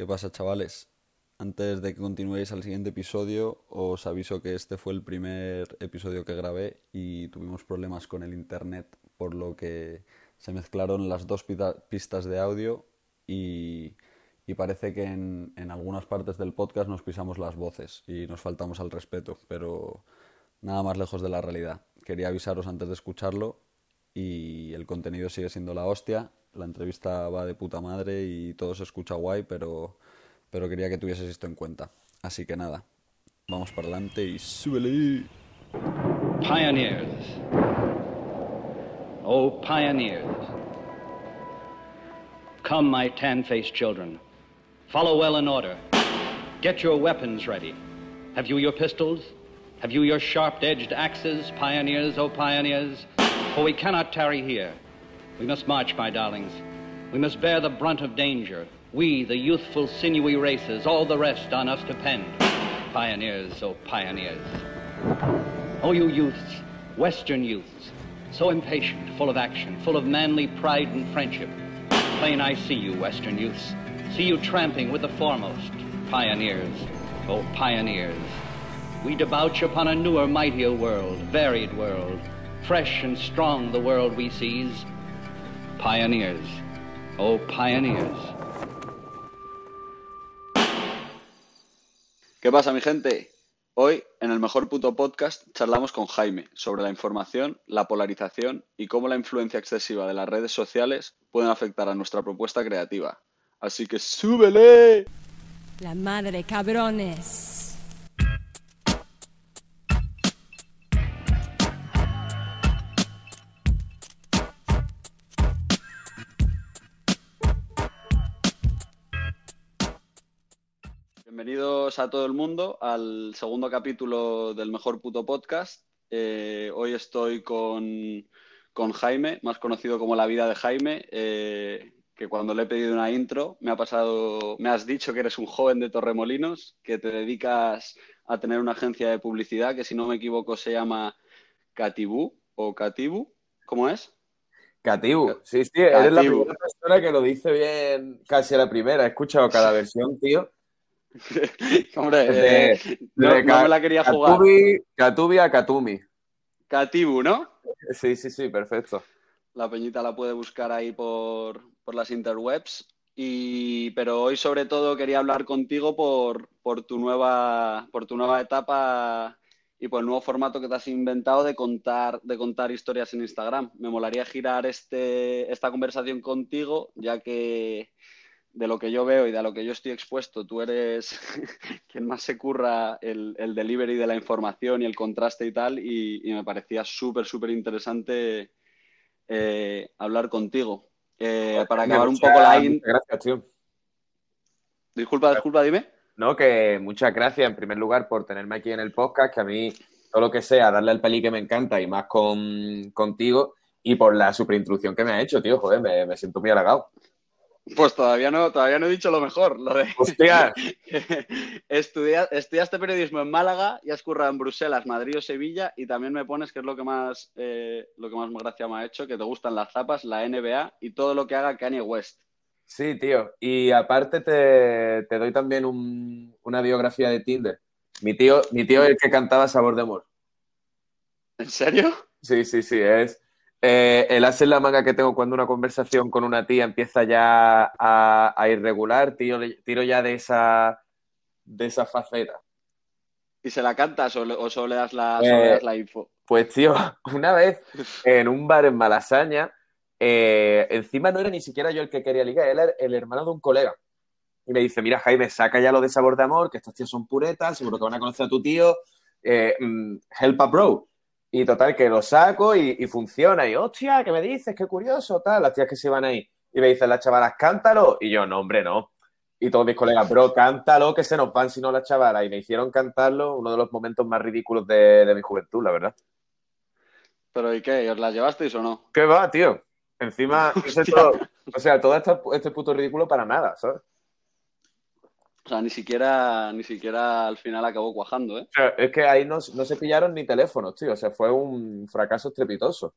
¿Qué pasa, chavales? Antes de que continuéis al siguiente episodio, os aviso que este fue el primer episodio que grabé y tuvimos problemas con el internet, por lo que se mezclaron las dos pistas de audio y, parece que en, algunas partes del podcast nos pisamos las voces y nos faltamos al respeto, pero nada más lejos de la realidad. Quería avisaros antes de escucharlo y el contenido sigue siendo la hostia. La entrevista va de puta madre y todo se escucha guay, pero, pero quería que tuvieses esto en cuenta. Así que nada, vamos para adelante y súbele. Pioneers. Oh, pioneers. Come, my tan faced children. Follow well in order. Get your weapons ready. Have you your pistols? Have you your sharp edged axes, pioneers, oh, pioneers? For we cannot tarry here. We must march, my darlings. We must bear the brunt of danger. We, the youthful, sinewy races, all the rest on us depend. Pioneers, oh pioneers. Oh, you youths, Western youths, so impatient, full of action, full of manly pride and friendship. Plain I see you, Western youths. See you tramping with the foremost. Pioneers, oh pioneers. We debouch upon a newer, mightier world, varied world. Fresh and strong the world we seize. Pioneers, oh pioneers. ¿Qué pasa, mi gente? Hoy, en el mejor puto podcast, charlamos con Jaime sobre la información, la polarización y cómo la influencia excesiva de las redes sociales pueden afectar a nuestra propuesta creativa. Así que súbele. La madre cabrones. Bienvenidos a todo el mundo al segundo capítulo del Mejor Puto Podcast. Eh, hoy estoy con, con, Jaime, más conocido como La Vida de Jaime, eh, que cuando le he pedido una intro me ha pasado, me has dicho que eres un joven de Torremolinos, que te dedicas a tener una agencia de publicidad que si no me equivoco se llama Catibu o Catibu, ¿cómo es? Catibu, sí, sí, eres la primera persona que lo dice bien, casi a la primera. He escuchado cada versión, tío. Hombre, eh, no, de no, me la quería jugar. Catubi a Katumi. Catibu, ¿no? Sí, sí, sí, perfecto. La peñita la puede buscar ahí por, por las interwebs. Y, pero hoy sobre todo quería hablar contigo por, por, tu nueva, por tu nueva etapa y por el nuevo formato que te has inventado de contar, de contar historias en Instagram. Me molaría girar este, esta conversación contigo, ya que de lo que yo veo y de lo que yo estoy expuesto, tú eres quien más se curra el, el, delivery de la información y el contraste y tal, y, y me parecía súper, súper interesante eh, hablar contigo. Eh, para acabar un poco la... In... Gracias, tío. Disculpa, disculpa, dime. No, que muchas gracias en primer lugar por tenerme aquí en el podcast, que a mí todo lo que sea, darle al peli que me encanta y más con, contigo, y por la super introducción que me ha hecho, tío, joder, me, me siento muy halagado. Pues todavía no, todavía no he dicho lo mejor. Lo de... ¡Hostia! Estudia, estudiaste periodismo en Málaga y has currado en Bruselas, Madrid o Sevilla y también me pones, que es lo que más eh, lo que más gracia me ha hecho, que te gustan las zapas, la NBA y todo lo que haga Kanye West. Sí, tío. Y aparte te, te doy también un, una biografía de Tinder. Mi tío, mi tío es el que cantaba Sabor de Amor. ¿En serio? Sí, sí, sí. Es, eh, el as en la manga que tengo cuando una conversación con una tía empieza ya a, a irregular, tiro, tiro ya de esa, de esa faceta. ¿Y se la cantas o, o solo, le das la, eh, solo le das la info? Pues, tío, una vez en un bar en Malasaña, eh, encima no era ni siquiera yo el que quería ligar, era el hermano de un colega. Y me dice, mira, Jaime, saca ya lo de sabor de amor, que estos tíos son puretas, seguro que van a conocer a tu tío. Eh, help a bro. Y total, que lo saco y, y, funciona. Y, hostia, ¿qué me dices? Qué curioso, tal. Las tías que se van ahí. Y me dicen las chavalas, cántalo. Y yo, no, hombre, no. Y todos mis colegas, bro, cántalo, que se nos van si no las chavalas. Y me hicieron cantarlo, uno de los momentos más ridículos de, de mi juventud, la verdad. ¿Pero y qué? ¿Os las llevasteis o no? ¿Qué va, tío? Encima, todo, o sea, todo este, este puto ridículo para nada, ¿sabes? O sea, ni siquiera, ni siquiera al final acabó cuajando, ¿eh? O sea, es que ahí no, no, se pillaron ni teléfonos, tío. O sea, fue un fracaso estrepitoso.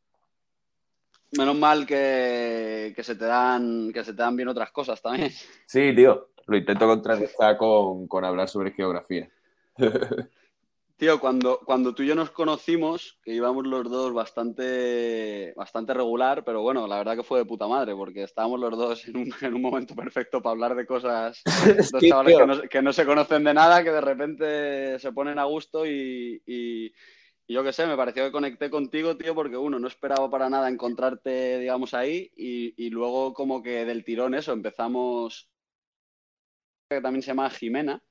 Menos mal que, que, se te dan, que se te dan bien otras cosas también. Sí, tío. lo intento contrarrestar con, con hablar sobre geografía. Tío, cuando, cuando tú y yo nos conocimos, que íbamos los dos bastante, bastante regular, pero bueno, la verdad que fue de puta madre, porque estábamos los dos en un, en un momento perfecto para hablar de cosas, dos Sí, chavales que no, que no se conocen de nada, que de repente se ponen a gusto y, y- y yo qué sé, me pareció que conecté contigo, tío, porque uno, no esperaba para nada encontrarte, digamos, ahí, y, y luego como que del tirón eso, empezamos, que también se llama Jimena.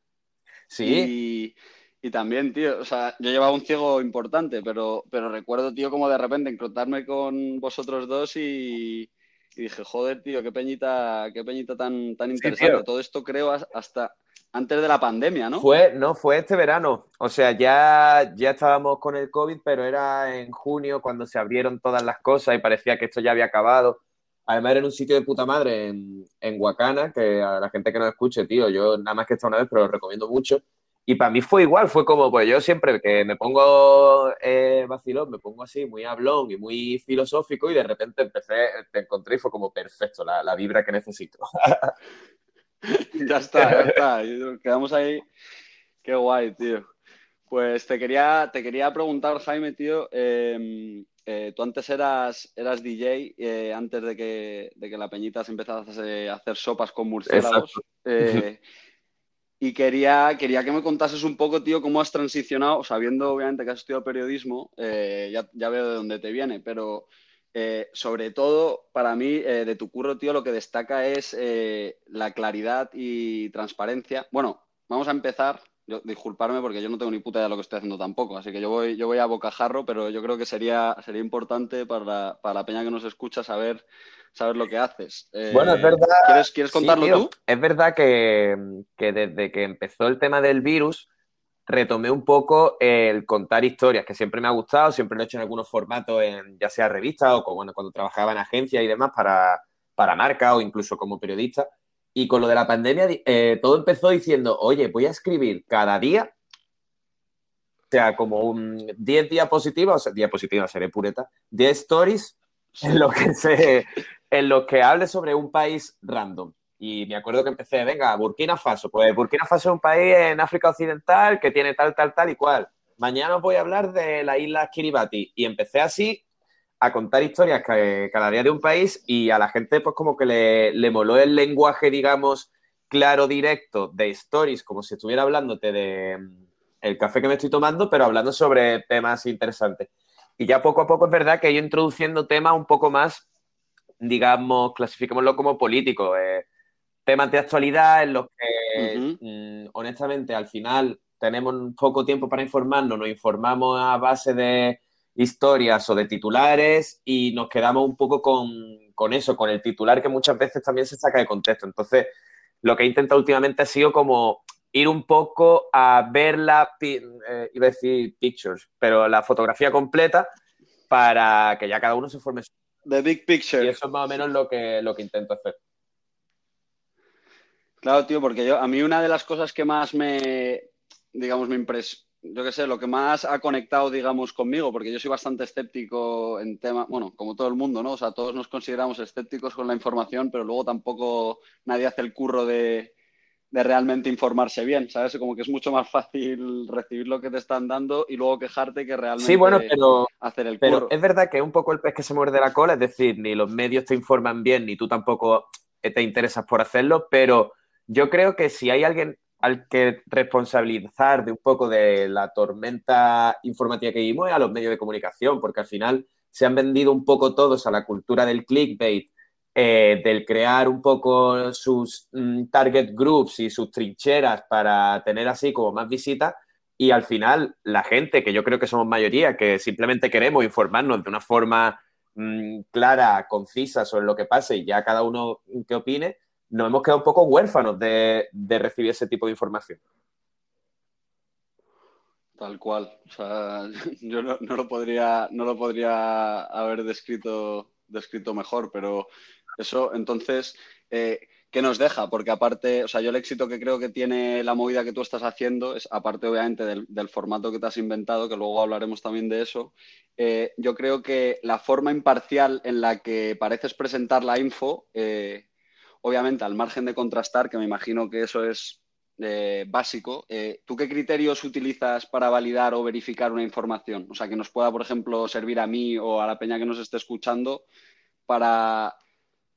Sí, Y, y también, tío, o sea, yo llevaba un ciego importante, pero, pero recuerdo, tío, como de repente encontrarme con vosotros dos y, y dije, joder, tío, qué peñita, qué peñita tan, tan interesante. Todo esto creo as- hasta antes de la pandemia, ¿no? Fue, no, fue este verano. O sea, ya, ya estábamos con el COVID, pero era en junio cuando se abrieron todas las cosas y parecía que esto ya había acabado. Además, era en un sitio de puta madre en, en Huacana, que a la gente que nos escuche, tío, yo nada más que esta una vez, pero lo recomiendo mucho. Y para mí fue igual, fue como, pues yo siempre que me pongo eh, vacilón, me pongo así, muy hablón y muy filosófico, y de repente empecé, te encontré y fue como perfecto, la, la vibra que necesito. Ya está, ya está. Quedamos ahí. Qué guay, tío. Pues te quería, te quería preguntar, Jaime, tío, eh, eh, tú antes eras, eras DJ, eh, antes de que, de que la Peñita se empezase a hacer sopas con murciélagos. Y quería, quería que me contases un poco, tío, cómo has transicionado, sabiendo obviamente que has estudiado periodismo, eh, ya, ya veo de dónde te viene, pero eh, sobre todo, para mí, eh, de tu curro, tío, lo que destaca es la claridad y transparencia. Bueno, vamos a empezar. Yo, disculparme porque yo no tengo ni puta idea de lo que estoy haciendo tampoco, así que yo voy, yo voy a bocajarro, pero yo creo que sería, sería importante para la, para la peña que nos escucha saber, saber lo que haces. Eh, Bueno, es verdad. ¿Quieres, quieres Sí, contarlo tío. tú? Es verdad que, que desde que empezó el tema del virus, retomé un poco el contar historias, que siempre me ha gustado, siempre lo he hecho en algunos formatos, en, ya sea revistas o como, bueno, cuando trabajaba en agencias y demás para, para marca o incluso como periodista. Y con lo de la pandemia, eh, todo empezó diciendo, oye, voy a escribir cada día, o sea, como un 10 diapositivas, o sea, diapositivas, seré pureta, 10 stories en lo que se, en lo que hable sobre un país random. Y me acuerdo que empecé, venga, Burkina Faso. Pues Burkina Faso es un país en África Occidental que tiene tal, tal, tal y cual. Mañana os voy a hablar de la isla Kiribati. Y empecé así a contar historias ca- cada día de un país y a la gente pues como que le, le moló el lenguaje, digamos, claro, directo de stories, como si estuviera hablándote de mm, el café que me estoy tomando, pero hablando sobre temas interesantes. Y ya poco a poco es verdad que he ido introduciendo temas un poco más, digamos, clasifiquémoslo como políticos, eh, temas de actualidad en los que, mm, honestamente, al final tenemos poco tiempo para informarnos, nos informamos a base de historias o de titulares y nos quedamos un poco con, con eso, con el titular que muchas veces también se saca de contexto. Entonces, lo que he intentado últimamente ha sido como ir un poco a ver la, eh, iba a decir pictures, pero la fotografía completa para que ya cada uno se forme su... The Big Picture. Y eso es más o menos lo que, lo que intento hacer. Claro, tío, porque yo, a mí una de las cosas que más me, digamos, me impres, yo qué sé, lo que más ha conectado, digamos, conmigo, porque yo soy bastante escéptico en tema, bueno, como todo el mundo, ¿no? O sea, todos nos consideramos escépticos con la información, pero luego tampoco nadie hace el curro de, de realmente informarse bien, ¿sabes? Como que es mucho más fácil recibir lo que te están dando y luego quejarte que realmente Sí, bueno, pero, hacer el pero curro. es verdad que es un poco el pez que se muerde la cola, es decir, ni los medios te informan bien, ni tú tampoco te interesas por hacerlo, pero yo creo que si hay alguien al que responsabilizar de un poco de la tormenta informativa que vivimos es a los medios de comunicación, porque al final se han vendido un poco todos a la cultura del clickbait, eh, del crear un poco sus mm, target groups y sus trincheras para tener así como más visitas. Y al final, la gente, que yo creo que somos mayoría, que simplemente queremos informarnos de una forma mm, clara, concisa sobre lo que pase y ya cada uno que opine, nos hemos quedado un poco huérfanos de, recibir ese tipo de información. Tal cual. O sea, yo no, lo podría, no lo podría haber descrito, descrito mejor, pero eso, entonces, eh, ¿qué nos deja? Porque aparte, o sea, yo el éxito que creo que tiene la movida que tú estás haciendo es, aparte obviamente del, del formato que te has inventado, que luego hablaremos también de eso, eh, yo creo que la forma imparcial en la que pareces presentar la info, eh, obviamente al margen de contrastar, que me imagino que eso es eh, básico, eh, ¿tú qué criterios utilizas para validar o verificar una información? O sea, que nos pueda, por ejemplo, servir a mí o a la peña que nos esté escuchando para,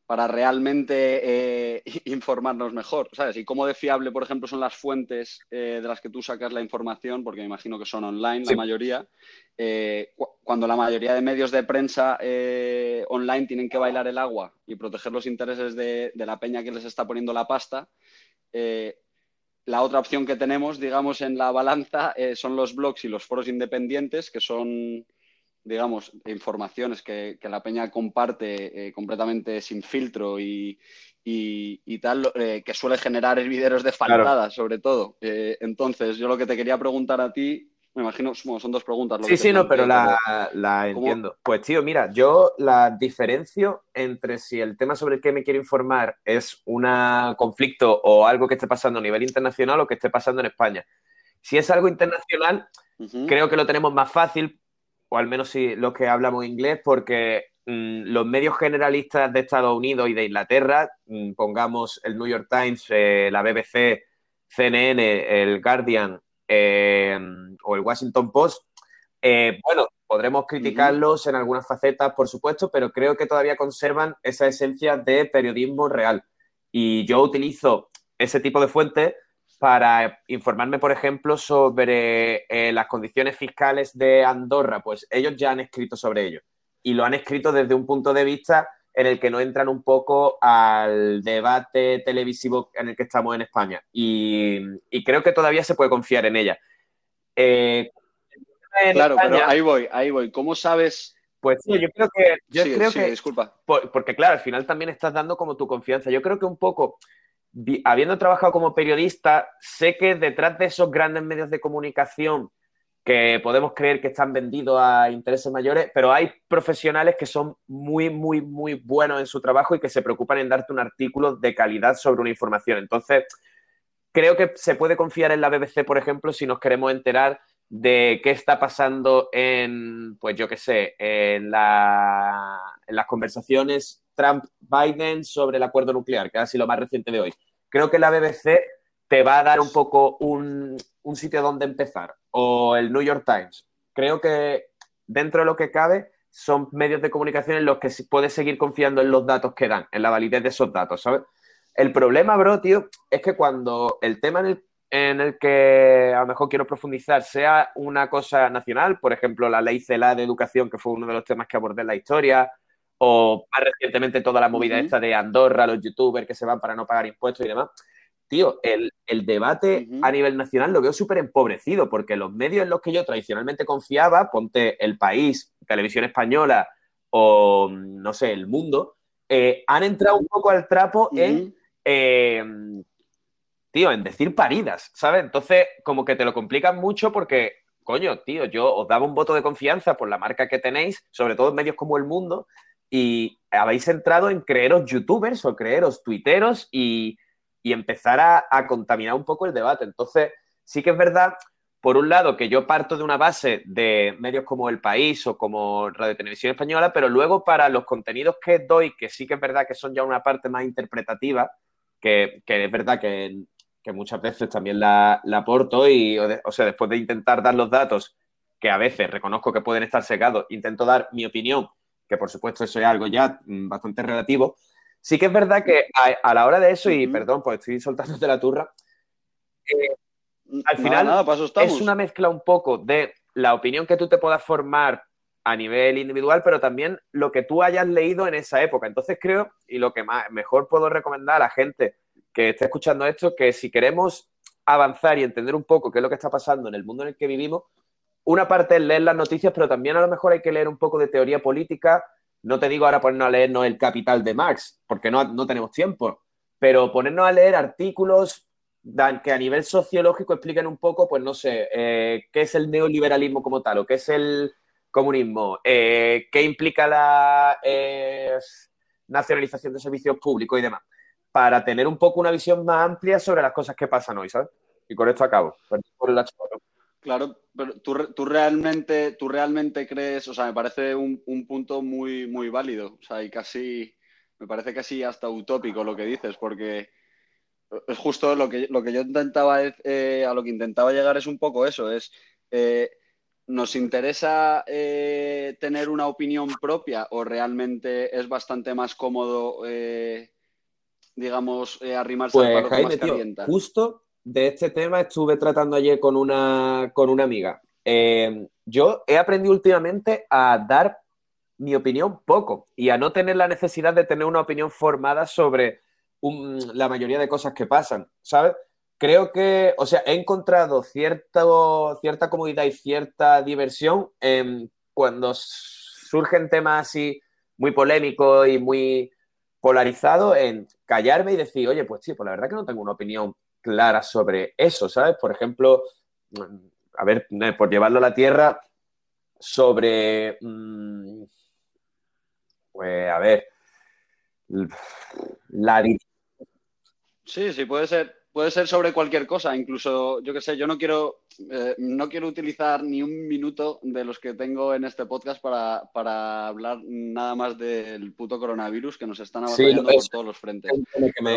para realmente eh, informarnos mejor, ¿sabes? Y cómo de fiable, por ejemplo, son las fuentes de las que tú sacas la información, porque me imagino que son online la mayoría. cuando la mayoría de medios de prensa online tienen que bailar el agua y proteger los intereses de, de la peña que les está poniendo la pasta, la otra opción que tenemos, digamos, en la balanza eh, son los blogs y los foros independientes, que son, digamos, informaciones que, la peña comparte eh, completamente sin filtro y, tal, eh, que suele generar hervideros de faltadas, sobre todo. entonces, yo lo que te quería preguntar a ti me imagino, son dos preguntas. sí, sí, no, pero la, entiendo. Pues tío, mira, yo la diferencio entre si el tema sobre el que me quiero informar es un conflicto o algo que esté pasando a nivel internacional o que esté pasando en España. Si es algo internacional, creo que lo tenemos más fácil, o al menos si los que hablamos inglés, porque mm, los medios generalistas de Estados Unidos y de Inglaterra, mm, pongamos el New York Times, eh, la BBC, CNN, el Guardian eh, o el Washington Post, eh, bueno, podremos criticarlos en algunas facetas, por supuesto, pero creo que todavía conservan esa esencia de periodismo real. Y yo utilizo ese tipo de fuentes para informarme, por ejemplo, sobre eh, las condiciones fiscales de Andorra. Pues ellos ya han escrito sobre ello. Y lo han escrito desde un punto de vista en el que no entran un poco al debate televisivo en el que estamos en España. Y, creo que todavía se puede confiar en ella. Eh, claro, pero ahí voy, ahí voy. ¿Cómo sabes? Pues sí, yo creo que. Yo creo que disculpa. porque, claro, al final también estás dando como tu confianza. Yo creo que un poco, habiendo trabajado como periodista, sé que detrás de esos grandes medios de comunicación que podemos creer que están vendidos a intereses mayores, pero hay profesionales que son muy, muy, muy buenos en su trabajo y que se preocupan en darte un artículo de calidad sobre una información. Entonces, creo que se puede confiar en la BBC, por ejemplo, si nos queremos enterar de qué está pasando en, pues yo qué sé, en, la, en las conversaciones Trump-Biden sobre el acuerdo nuclear, que ha sido lo más reciente de hoy. Creo que la BBC te va a dar un poco un, un sitio donde empezar, o el New York Times. Creo que dentro de lo que cabe son medios de comunicación en los que puedes seguir confiando en los datos que dan, en la validez de esos datos, ¿sabes? El problema, bro, tío, es que cuando el tema en el, en el que a lo mejor quiero profundizar sea una cosa nacional, por ejemplo, la ley CELA de educación, que fue uno de los temas que abordé en la historia, o más recientemente toda la movida esta de Andorra, los youtubers que se van para no pagar impuestos y demás, tío, el, debate a nivel nacional lo veo súper empobrecido, porque los medios en los que yo tradicionalmente confiaba, ponte El País, Televisión Española o, no sé, El Mundo, eh, han entrado un poco al trapo en, em, tío, en decir paridas, ¿sabes? Entonces, como que te lo complican mucho porque, coño, tío, yo os daba un voto de confianza por la marca que tenéis, sobre todo en medios como El Mundo, y habéis entrado en creeros youtubers o creeros tuiteros y y empezar a, contaminar un poco el debate. Entonces, sí que es verdad, por un lado, que yo parto de una base de medios como El País o como Radio Televisión Española, pero luego para los contenidos que doy, que sí que es verdad que son ya una parte más interpretativa, que, es verdad que, muchas veces también la, aporto y, o, sea, después de intentar dar los datos, que a veces reconozco que pueden estar secados, intento dar mi opinión, que por supuesto eso es algo ya mm, bastante relativo, Sí que es verdad que a, la hora de eso, y perdón, pues estoy soltándote la turra, eh, al final es una mezcla un poco de la opinión que tú te puedas formar a nivel individual, pero también lo que tú hayas leído en esa época. Entonces creo, y lo que más, mejor puedo recomendar a la gente que esté escuchando esto, que si queremos avanzar y entender un poco qué es lo que está pasando en el mundo en el que vivimos, una parte es leer las noticias, pero también a lo mejor hay que leer un poco de teoría política, no te digo ahora ponernos a leernos el Capital de Marx, porque no, tenemos tiempo, pero ponernos a leer artículos que a nivel sociológico expliquen un poco, pues no sé, eh, qué es el neoliberalismo como tal, o qué es el comunismo, eh, qué implica la eh, nacionalización de servicios públicos y demás, para tener un poco una visión más amplia sobre las cosas que pasan hoy, ¿sabes? Y con esto acabo. Claro, pero tú, realmente, tú realmente crees, o sea, me parece un, punto muy, muy válido, o sea, y casi, me parece casi hasta utópico lo que dices, porque es justo lo que, lo que yo intentaba, eh, a lo que intentaba llegar es un poco eso, es eh, ¿nos interesa eh, tener una opinión propia o realmente es bastante más cómodo, digamos, arrimarse pues, al palo Jaime, que más calienta? justo de este tema estuve tratando ayer con una, con una amiga. yo he aprendido últimamente a dar mi opinión poco y a no tener la necesidad de tener una opinión formada sobre la mayoría de cosas que pasan, ¿sabes? Creo que, o sea, he encontrado cierto, cierta comodidad y cierta diversión cuando surgen temas así muy polémicos y muy polarizados en callarme y decir, oye, pues sí, pues la verdad que no tengo una opinión clara sobre eso, ¿sabes? Por ejemplo, a ver, por llevarlo a la tierra, sobre, mm, pues a ver, la Sí, sí, puede ser, puede ser sobre cualquier cosa. Incluso, yo qué sé, yo no quiero, eh, no quiero utilizar ni un minuto de los que tengo en este podcast para, hablar nada más del puto coronavirus que nos están abatallando por todos los frentes.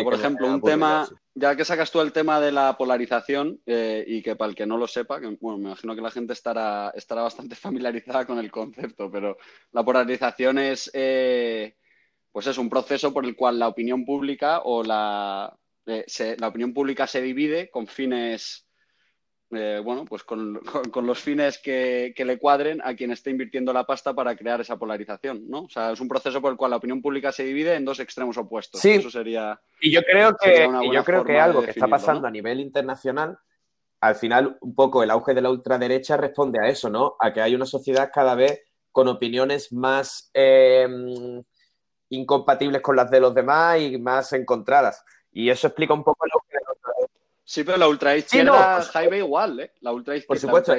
por ejemplo, un tema, ya que sacas tú el tema de la polarización, eh, y que para el que no lo sepa, que bueno, me imagino que la gente estará, estará bastante familiarizada con el concepto, pero la polarización es. Eh, pues es un proceso por el cual la opinión pública o la, eh, la opinión pública se divide con fines, eh, bueno, pues con, los fines que, le cuadren a quien esté invirtiendo la pasta para crear esa polarización, ¿no? O sea, es un proceso por el cual la opinión pública se divide en dos extremos opuestos. Sí. Eso sería. Y yo creo que, yo creo que algo que está pasando a nivel internacional, al final, un poco el auge de la ultraderecha responde a eso, ¿no? A que hay una sociedad cada vez con opiniones más eh, incompatibles con las de los demás y más encontradas. Y eso explica un poco lo que... Sí, pero la ultraizquierda, sí, no, igual, ¿eh? La ultraizquierda. Por supuesto,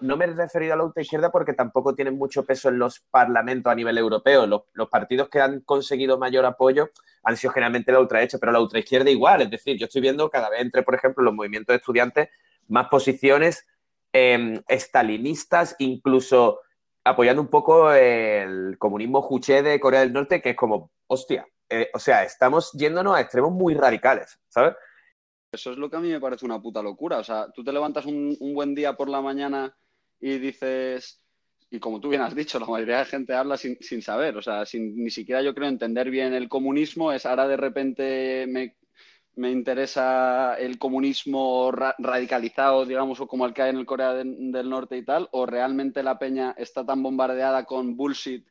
no, me he referido a la ultraizquierda porque tampoco tienen mucho peso en los parlamentos a nivel europeo. Los, partidos que han conseguido mayor apoyo han sido generalmente la ultraderecha, pero la ultraizquierda igual. Es decir, yo estoy viendo cada vez entre, por ejemplo, los movimientos de estudiantes más posiciones eh, estalinistas, incluso apoyando un poco el comunismo juché de Corea del Norte, que es como, hostia, eh, o sea, estamos yéndonos a extremos muy radicales, ¿sabes? Eso es lo que a mí me parece una puta locura. O sea, tú te levantas un, buen día por la mañana y dices, y como tú bien has dicho, la mayoría de gente habla sin, saber, o sea, sin ni siquiera yo creo entender bien el comunismo, es ahora de repente me, interesa el comunismo radicalizado, digamos, o como el que hay en el Corea del Norte y tal, o realmente la peña está tan bombardeada con bullshit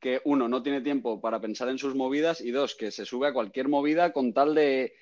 que uno no tiene tiempo para pensar en sus movidas y dos, que se sube a cualquier movida con tal de,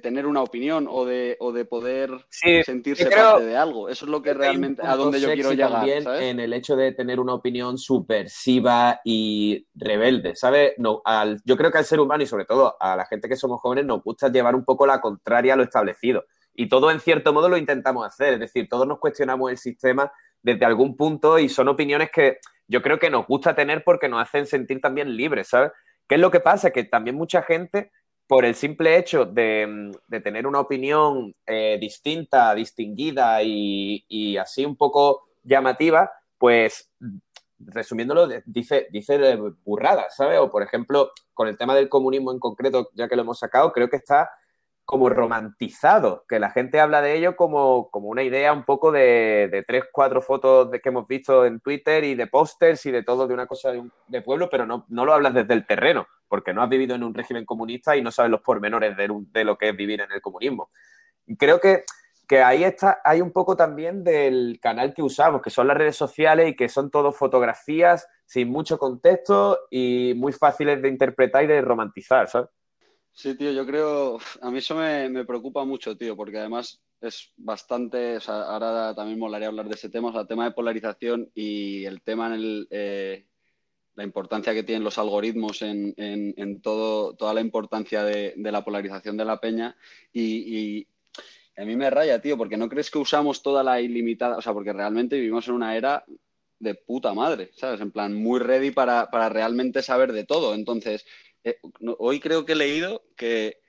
tener una opinión o de, o de poder sentirse parte de algo. Eso es lo que realmente a donde yo quiero llegar. También en el hecho de tener una opinión subversiva y rebelde, ¿sabes? No, al, yo creo que al ser humano y sobre todo a la gente que somos jóvenes nos gusta llevar un poco la contraria a lo establecido. Y todo en cierto modo lo intentamos hacer, es decir, todos nos cuestionamos el sistema desde algún punto y son opiniones que yo creo que nos gusta tener porque nos hacen sentir también libres, ¿sabes? ¿Qué es lo que pasa? Que también mucha gente, por el simple hecho de, tener una opinión eh, distinta, distinguida y, así un poco llamativa, pues resumiéndolo, dice, dice burradas, ¿sabes? O por ejemplo, con el tema del comunismo en concreto, ya que lo hemos sacado, creo que está como romantizado, que la gente habla de ello como, una idea un poco de, tres, cuatro fotos de, que hemos visto en Twitter y de pósters y de todo de una cosa de, pueblo, pero no, no, lo hablas desde el terreno, porque no has vivido en un régimen comunista y no sabes los pormenores de, de lo que es vivir en el comunismo. creo que, que, ahí está, hay un poco también del canal que usamos, que son las redes sociales y que son todo fotografías sin mucho contexto y muy fáciles de interpretar y de romantizar, ¿sabes? Sí, tío, yo creo, a mí eso me, preocupa mucho, tío, porque además es bastante, o sea, ahora también molaría hablar de ese tema, o sea, el tema de polarización y el tema en el, eh, la importancia que tienen los algoritmos en, en, todo, toda la importancia de, la polarización de la peña y, a mí me raya, tío, porque no crees que usamos toda la ilimitada, o sea, porque realmente vivimos en una era de puta madre, ¿sabes? En plan, muy ready para, para realmente saber de todo. Entonces, eh, hoy creo que he leído que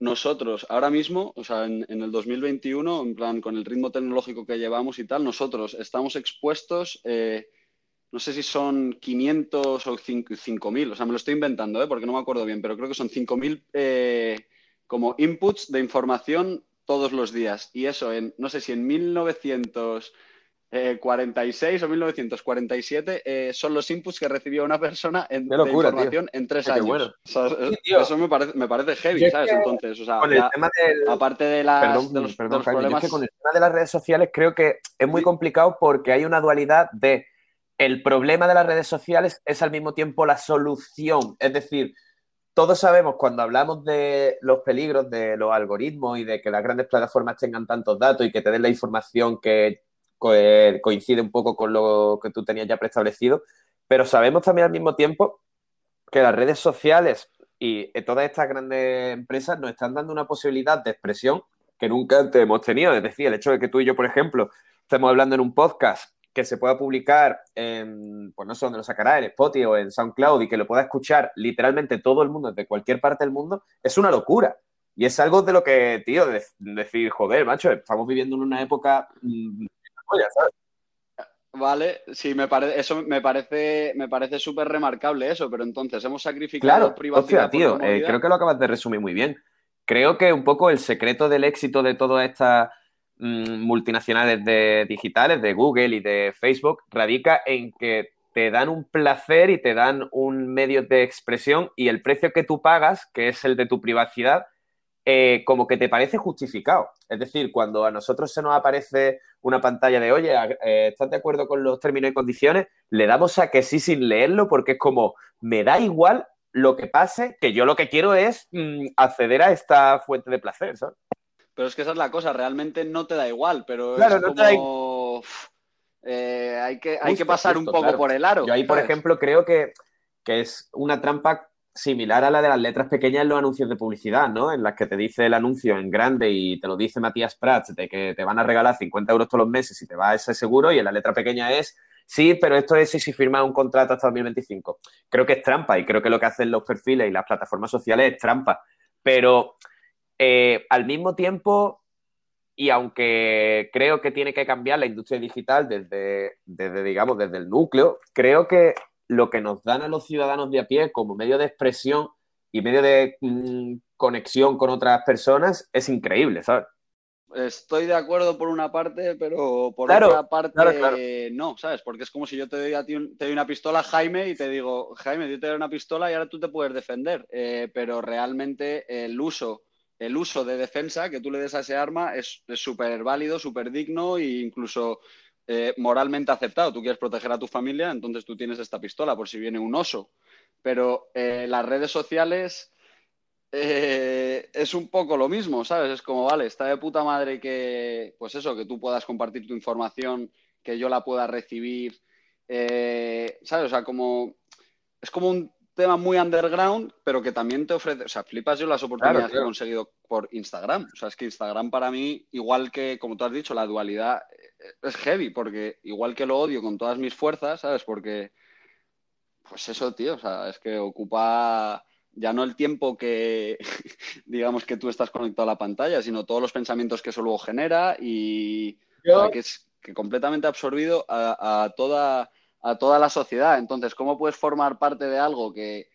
nosotros ahora mismo, o sea, en, el 2021, en plan, con el ritmo tecnológico que llevamos y tal, nosotros estamos expuestos, eh, no sé si son 500 o 5.000, o sea, me lo estoy inventando, ¿eh? porque no me acuerdo bien, pero creo que son 5.000 eh, como inputs de información todos los días. Y eso, en, no sé si en 1900 46 eh, o 1947 eh, son los inputs que recibió una persona en, de información en tres años. eso me parece, me parece heavy, ¿sabes? Entonces, o sea, aparte de, las, de los, problemas... que con el tema de las redes sociales creo que es muy complicado porque hay una dualidad de el problema de las redes sociales es al mismo tiempo la solución. Es decir, todos sabemos cuando hablamos de los peligros de los algoritmos y de que las grandes plataformas tengan tantos datos y que te den la información que coincide un poco con lo que tú tenías ya preestablecido, pero sabemos también al mismo tiempo que las redes sociales y todas estas grandes empresas nos están dando una posibilidad de expresión que nunca antes hemos tenido. Es decir, el hecho de que tú y yo, por ejemplo, estemos hablando en un podcast que se pueda publicar en, pues no sé dónde lo sacará, en Spotify o en SoundCloud y que lo pueda escuchar literalmente todo el mundo desde cualquier parte del mundo, es una locura. Y es algo de lo que, tío, decir, joder, macho, estamos viviendo en una época mm, Vale, sí, me parece, eso me parece, me parece súper remarcable eso, pero entonces hemos sacrificado claro, privacidad. tío, eh, creo que lo acabas de resumir muy bien. Creo que un poco el secreto del éxito de todas estas mm, multinacionales de, digitales, de Google y de Facebook, radica en que te dan un placer y te dan un medio de expresión y el precio que tú pagas, que es el de tu privacidad, eh, como que te parece justificado. Es decir, cuando a nosotros se nos aparece una pantalla de, oye, eh, ¿estás de acuerdo con los términos y condiciones? Le damos a que sí sin leerlo porque es como, me da igual lo que pase, que yo lo que quiero es mm, acceder a esta fuente de placer, ¿sabes? Pero es que esa es la cosa, realmente no te da igual, pero es como... Eh, hay, que, hay que pasar un poco por el aro. Yo ahí, por ejemplo, creo que, que es una trampa similar a la de las letras pequeñas en los anuncios de publicidad, ¿no? En las que te dice el anuncio en grande y te lo dice Matías Prats de que te van a regalar 50 euros todos los meses si te va a ese seguro y en la letra pequeña es sí, pero esto es si firmas un contrato hasta 2025. Creo que es trampa y creo que lo que hacen los perfiles y las plataformas sociales es trampa. Pero eh, al mismo tiempo, y aunque creo que tiene que cambiar la industria digital desde, desde digamos, desde el núcleo, creo que lo que nos dan a los ciudadanos de a pie como medio de expresión y medio de mm, conexión con otras personas es increíble, ¿sabes? Estoy de acuerdo por una parte, pero por otra parte no, ¿sabes? Porque es como si yo te doy a ti te doy una pistola, Jaime, y te digo, Jaime, yo te doy una pistola y ahora tú te puedes defender. Eh, pero realmente el uso, el uso de defensa que tú le des a ese arma es súper válido, súper digno e incluso eh, moralmente aceptado. Tú quieres proteger a tu familia, entonces tú tienes esta pistola por si viene un oso. Pero eh, las redes sociales eh, es un poco lo mismo, ¿sabes? Es como, vale, está de puta madre que, pues eso, que tú puedas compartir tu información, que yo la pueda recibir, ¿sabes? O sea, como, es como un tema muy underground, pero que también te ofrece, o sea, flipas yo las oportunidades que he conseguido por Instagram. O sea, es que Instagram para mí, igual que, como tú has dicho, la dualidad es heavy, porque igual que lo odio con todas mis fuerzas, ¿sabes? Porque, pues eso, tío, o sea, es que ocupa ya no el tiempo que, digamos, que tú estás conectado a la pantalla, sino todos los pensamientos que eso luego genera y que es que completamente absorbido a, toda, a toda la sociedad. Entonces, ¿cómo puedes formar parte de algo que,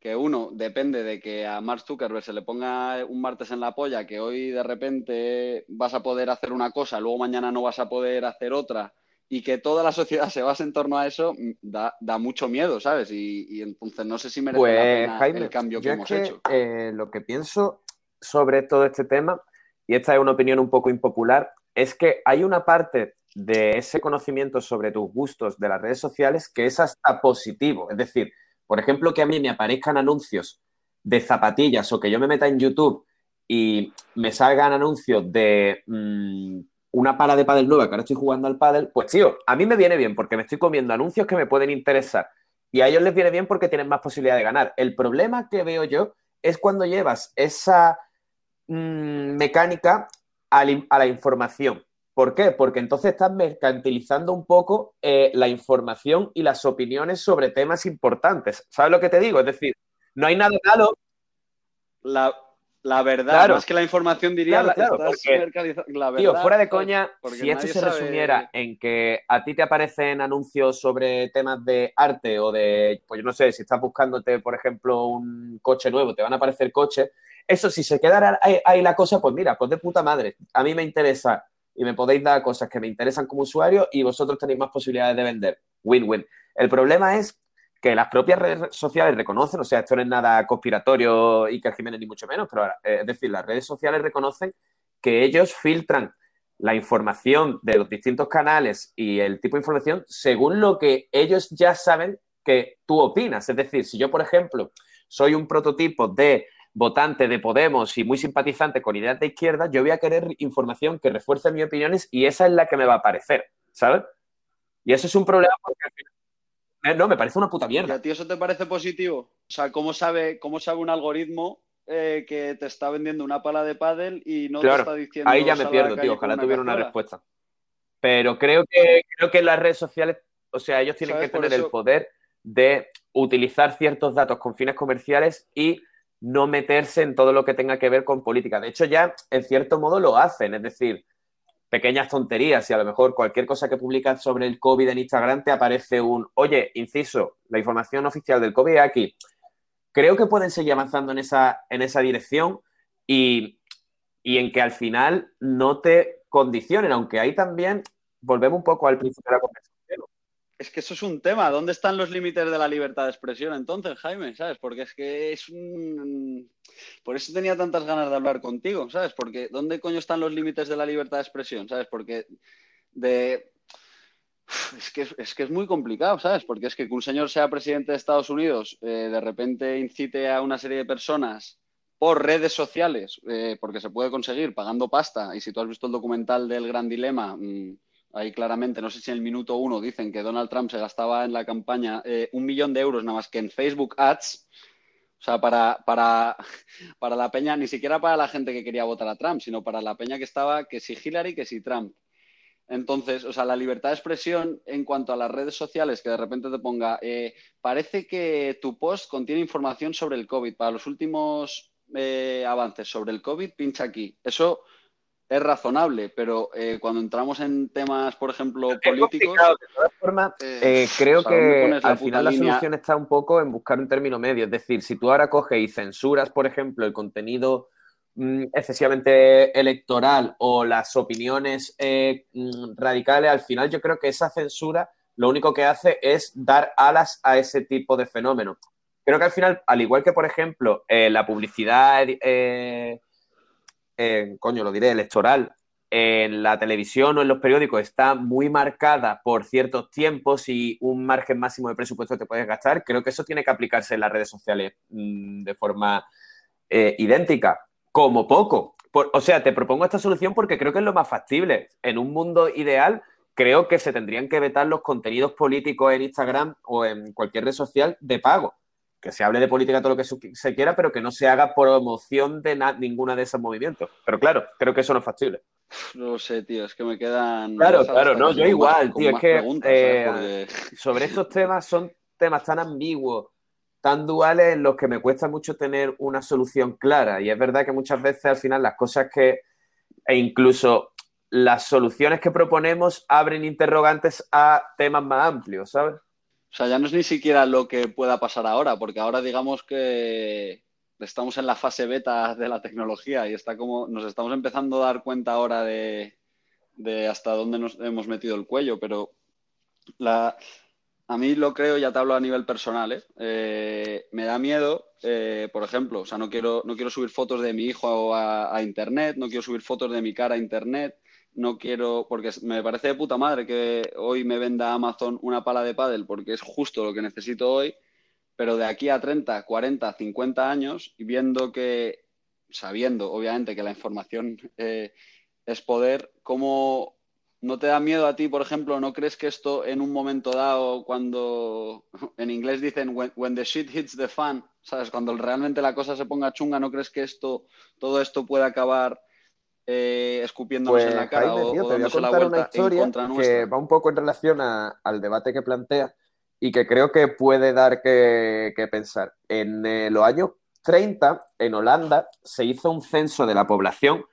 que uno depende de que a Mark Zuckerberg se le ponga un martes en la polla, que hoy de repente vas a poder hacer una cosa, luego mañana no vas a poder hacer otra, y que toda la sociedad se base en torno a eso, mm, da, mucho miedo, ¿sabes? Y, entonces no sé si merece la pues, pena el cambio que hemos hecho. Eh, lo que pienso sobre todo este tema, y esta es una opinión un poco impopular, es que hay una parte de ese conocimiento sobre tus gustos de las redes sociales que es hasta positivo. Es decir, por ejemplo, que a mí me aparezcan anuncios de zapatillas o que yo me meta en YouTube y me salgan anuncios de mm, una pala de pádel nueva que ahora estoy jugando al pádel, pues tío, a mí me viene bien porque me estoy comiendo anuncios que me pueden interesar y a ellos les viene bien porque tienen más posibilidad de ganar. El problema que veo yo es cuando llevas esa mm, mecánica a la información. ¿Por qué? Porque entonces estás mercantilizando un poco eh, la información y las opiniones sobre temas importantes. ¿Sabes lo que te digo? Es decir, no hay nada malo. La, la verdad, Claro. más que la información diría Claro, la, claro, porque, la Tío, verdad, fuera de ¿sabes? coña, si esto se sabe- resumiera en que a ti te aparecen anuncios sobre temas de arte o de, pues yo no sé, si estás buscándote, por ejemplo, un coche nuevo, te van a aparecer coches, eso si se quedara ahí, ahí la cosa, pues mira, pues de puta madre. A mí me interesa y me podéis dar cosas que me interesan como usuario y vosotros tenéis más posibilidades de vender. Win-win. El problema es que las propias redes sociales reconocen, o sea, esto no es nada conspiratorio Iker Jiménez ni mucho menos, pero eh, es decir, las redes sociales reconocen que ellos filtran la información de los distintos canales y el tipo de información según lo que ellos ya saben que tú opinas. Es decir, si yo, por ejemplo, soy un prototipo de votante de Podemos y muy simpatizante con ideas de izquierda, yo voy a querer información que refuerce mis opiniones y esa es la que me va a aparecer, ¿sabes? Y eso es un problema porque al final... eh, No, me parece una puta ¿Y mierda. a ti eso te parece positivo? O sea, ¿cómo sabe, cómo sabe un algoritmo eh, que te está vendiendo una pala de pádel y no te está diciendo Ahí ya me pierdo, tío. Ojalá tuviera una respuesta. Pero creo que, creo que las redes sociales, o sea, ellos tienen ¿Sabes? que tener el poder de utilizar ciertos datos con fines comerciales y no meterse en todo lo que tenga que ver con política. De hecho, ya en cierto modo lo hacen, es decir, pequeñas tonterías y a lo mejor cualquier cosa que publicas sobre el COVID en Instagram te aparece un, oye, inciso, la información oficial del COVID aquí. Creo que pueden seguir avanzando en esa, en esa dirección y, y en que al final no te condicionen, aunque ahí también volvemos un poco al principio de la conversación. Es que eso es un tema. ¿Dónde están los límites de la libertad de expresión entonces, Jaime? ¿Sabes? Porque es que es un... Por eso tenía tantas ganas de hablar contigo, ¿sabes? Porque ¿dónde coño están los límites de la libertad de expresión? ¿Sabes? Porque de... Es que, es que es muy complicado, ¿sabes? Porque es que un señor sea presidente de Estados Unidos, eh, de repente incite a una serie de personas por redes sociales, eh, porque se puede conseguir pagando pasta, y si tú has visto el documental del Gran Dilema, mmm, Ahí claramente, no sé si en el minuto uno dicen que Donald Trump se gastaba en la campaña eh, un millón de euros nada más que en Facebook Ads. O sea, para, para, para la peña, ni siquiera para la gente que quería votar a Trump, sino para la peña que estaba, que si Hillary, que si Trump. Entonces, o sea, la libertad de expresión en cuanto a las redes sociales, que de repente te ponga, eh, parece que tu post contiene información sobre el COVID. Para los últimos eh, avances sobre el COVID, pincha aquí. Eso es razonable, pero eh, cuando entramos en temas, por ejemplo, políticos. De todas formas, eh, creo o sea, ¿dónde que al final la solución está un poco en buscar un término medio. Es decir, si tú ahora coges y censuras, por ejemplo, el contenido mm, excesivamente electoral o las opiniones eh, mm, radicales, al final yo creo que esa censura lo único que hace es dar alas a ese tipo de fenómenos. Creo que al final, al igual que, por ejemplo, eh, la publicidad eh, coño, lo diré, electoral en la televisión o en los periódicos está muy marcada por ciertos tiempos y un margen máximo de presupuesto te puedes gastar, creo que eso tiene que aplicarse en las redes sociales mmm, de forma eh, idéntica, como poco. Por, o sea, te propongo esta solución porque creo que es lo más factible. En un mundo ideal, creo que se tendrían que vetar los contenidos políticos en Instagram o en cualquier red social de pago que se hable de política todo lo que se quiera, pero que no se haga promoción de ninguna de esos movimientos. Pero claro, creo que eso no es factible. No sé, tío, es que me quedan. Claro, claro, no, yo igual, tío, es que eh, sobre estos temas son temas tan ambiguos, tan duales, en los que me cuesta mucho tener una solución clara. Y es verdad que muchas veces al final las cosas que, e incluso las soluciones que proponemos abren interrogantes a temas más amplios, ¿sabes? O sea, ya no es ni siquiera lo que pueda pasar ahora, porque ahora digamos que estamos en la fase beta de la tecnología y está como nos estamos empezando a dar cuenta ahora de, de hasta dónde nos hemos metido el cuello, pero a mí lo creo, ya te hablo a nivel personal, ¿eh? Eh, me da miedo, eh, por ejemplo, o sea, no quiero, no quiero subir fotos de mi hijo a internet, no quiero subir fotos de mi cara a internet, no quiero, porque me parece de puta madre que hoy me venda Amazon una pala de pádel porque es justo lo que necesito hoy, pero de aquí a 30, 40, 50 años y viendo que, sabiendo obviamente que la información eh, es poder, ¿cómo no te da miedo a ti, por ejemplo, no crees que esto en un momento dado, cuando en inglés dicen when, when the shit hits the fan, ¿sabes? Cuando realmente la cosa se ponga chunga, ¿no crees que esto, todo esto puede acabar eh, escupiéndonos pues, en la cara Jaime, o, tío, o te voy a contar una historia en que va un poco en relación a, al debate que plantea y que creo que puede dar que, que pensar. En eh, los años 30, en Holanda, se hizo un censo de la población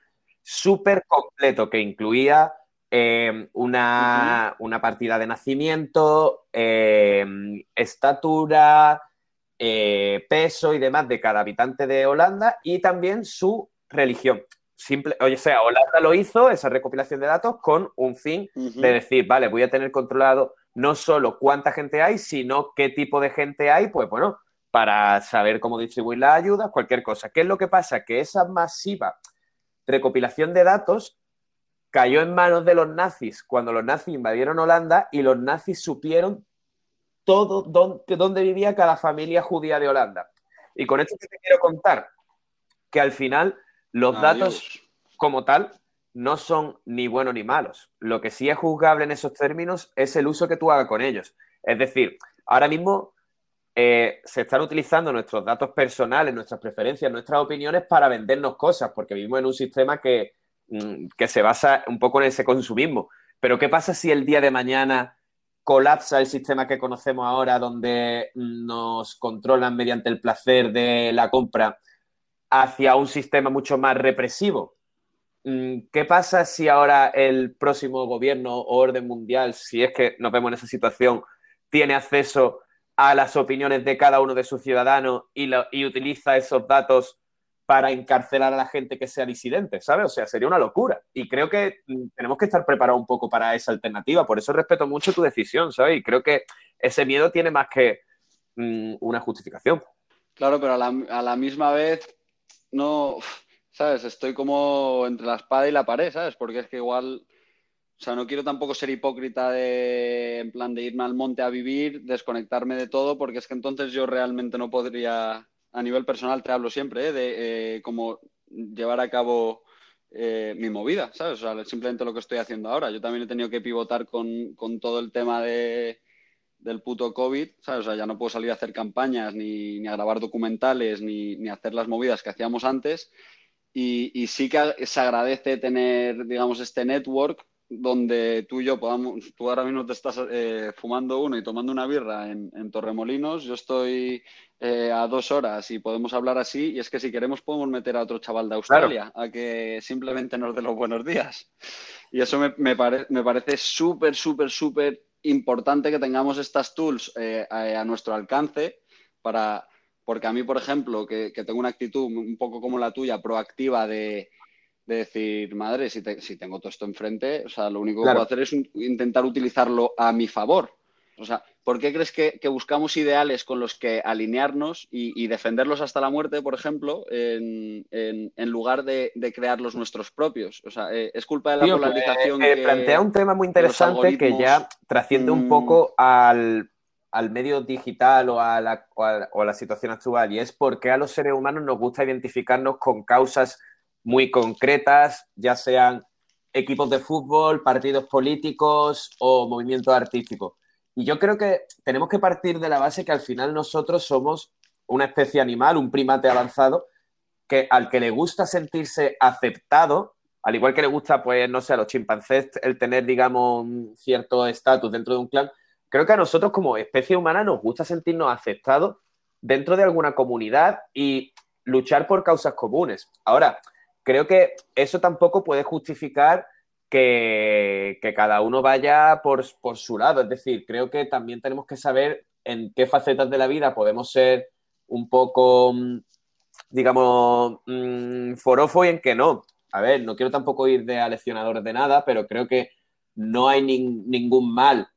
súper completo que incluía eh, una, una, partida de nacimiento, eh, estatura, eh, peso y demás de cada habitante de Holanda y también su religión. Simple, o sea, Holanda lo hizo, esa recopilación de datos, con un fin de decir, vale, voy a tener controlado no solo cuánta gente hay, sino qué tipo de gente hay, pues bueno, para saber cómo distribuir las ayudas, cualquier cosa. ¿Qué es lo que pasa? Que esa masiva recopilación de datos cayó en manos de los nazis cuando los nazis invadieron Holanda y los nazis supieron todo dónde, vivía cada familia judía de Holanda. Y con esto te quiero contar que al final los datos como tal no son ni buenos ni malos. Lo que sí es juzgable en esos términos es el uso que tú hagas con ellos. Es decir, ahora mismo eh, se están utilizando nuestros datos personales, nuestras preferencias, nuestras opiniones para vendernos cosas, porque vivimos en un sistema que, mm, que se basa un poco en ese consumismo. Pero ¿qué pasa si el día de mañana colapsa el sistema que conocemos ahora, donde nos controlan mediante el placer de la compra, hacia un sistema mucho más represivo? Mm, ¿Qué pasa si ahora el próximo gobierno o orden mundial, si es que nos vemos en esa situación, tiene acceso a las opiniones de cada uno de sus ciudadanos y, y utiliza esos datos para encarcelar a la gente que sea disidente, ¿sabes? O sea, sería una locura. Y creo que mm, tenemos que estar preparados un poco para esa alternativa. Por eso respeto mucho tu decisión, ¿sabes? Y creo que ese miedo tiene más que mm, una justificación. Claro, pero a la, misma vez no, ¿sabes? Estoy como entre la espada y la pared, ¿sabes? Porque es que igual o sea, no quiero tampoco ser hipócrita de, en plan de irme al monte a vivir, desconectarme de todo, porque es que entonces yo realmente no podría, a nivel personal te hablo siempre, ¿eh? de eh, cómo llevar a cabo eh, mi movida, ¿sabes? O sea, simplemente lo que estoy haciendo ahora. Yo también he tenido que pivotar con, con todo el tema de, del puto COVID, ¿sabes? O sea, ya no puedo salir a hacer campañas, ni, ni a grabar documentales, ni, ni, a hacer las movidas que hacíamos antes. Y, y sí que se agradece tener, digamos, este network donde tú y yo podamos, tú ahora mismo te estás eh, fumando uno y tomando una birra en, Torremolinos, yo estoy eh, a dos horas y podemos hablar así, y es que si queremos podemos meter a otro chaval de Australia a que simplemente nos dé los buenos días. Y eso me, me, me parece súper, súper, súper importante que tengamos estas tools eh, a, nuestro alcance para, porque a mí, por ejemplo, que tengo una actitud un poco como la tuya, proactiva de de decir, madre, si, si, tengo todo esto enfrente, o sea, lo único que puedo hacer es intentar utilizarlo a mi favor. O sea, ¿por qué crees que, buscamos ideales con los que alinearnos y, defenderlos hasta la muerte, por ejemplo, en, lugar de, crearlos nuestros propios? O sea, eh, es culpa de la polarización. Eh, plantea un tema muy interesante que ya trasciende un mm. poco al, medio digital o a, la, o a la situación actual, y es porque a los seres humanos nos gusta identificarnos con causas muy concretas, ya sean equipos de fútbol, partidos políticos o movimientos artísticos. Y yo creo que tenemos que partir de la base que al final nosotros somos una especie animal, un primate avanzado, que al que le gusta sentirse aceptado, al igual que le gusta, pues, no sé, a los chimpancés el tener, digamos, cierto estatus dentro de un clan, creo que a nosotros como especie humana nos gusta sentirnos aceptados dentro de alguna comunidad y luchar por causas comunes. Ahora, creo que eso tampoco puede justificar que, cada uno vaya por, su lado. Es decir, creo que también tenemos que saber en qué facetas de la vida podemos ser un poco, mm, digamos, mmm, forofo y en qué no. A ver, no quiero tampoco ir de aleccionador de nada, pero creo que no hay ningún mal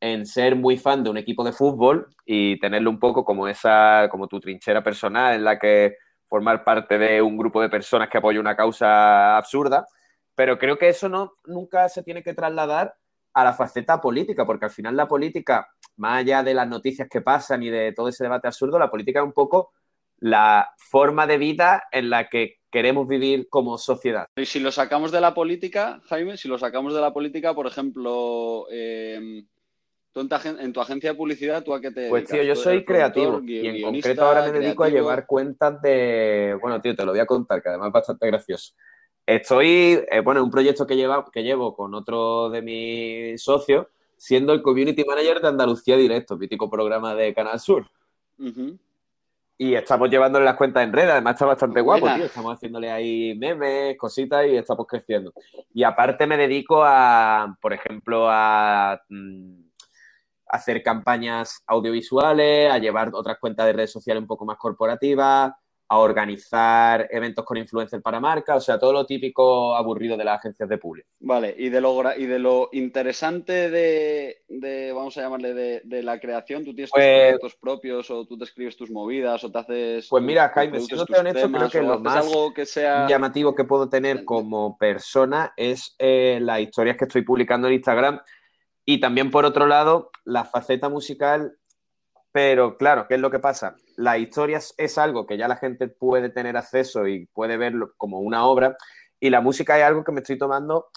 en ser muy fan de un equipo de fútbol y tenerlo un poco como esa, como tu trinchera personal en la que formar parte de un grupo de personas que apoya una causa absurda, pero creo que eso no, nunca se tiene que trasladar a la faceta política, porque al final la política, más allá de las noticias que pasan y de todo ese debate absurdo, la política es un poco la forma de vida en la que queremos vivir como sociedad. Y si lo sacamos de la política, Jaime, si lo sacamos de la política, por ejemplo, eh, en, tu agencia de publicidad, ¿tú a qué te Pues tío, yo soy creativo y en concreto ahora me dedico a llevar cuentas de... Bueno, tío, te lo voy a contar, que además es bastante gracioso. Estoy, eh, bueno, un proyecto que, lleva, que llevo con otro de mis socios, siendo el Community Manager de Andalucía Directo, mítico programa de Canal Sur. y estamos llevándole las cuentas en red. Además, está bastante guapo, tío. Estamos haciéndole ahí memes, cositas y estamos creciendo. Y aparte, me dedico a, por ejemplo, a mm, hacer campañas audiovisuales, a llevar otras cuentas de redes sociales un poco más corporativas, a organizar eventos con influencers para marcas, o sea, todo lo típico aburrido de las agencias de public. Vale, y de lo, y de lo interesante de, de, vamos a llamarle, de, de la creación, ¿tú tienes tus Pues- proyectos propios o tú te escribes tus movidas o te haces... Pues mira, Jaime, produces siéndote tus honesto, creo temas, que o lo más algo que sea... llamativo que puedo tener como persona es eh, las historias que estoy publicando en Instagram y también por otro lado la faceta musical. Pero claro, ¿qué es lo que pasa? Las historias es algo que ya la gente puede tener acceso y puede verlo como una obra y la música es algo que me estoy tomando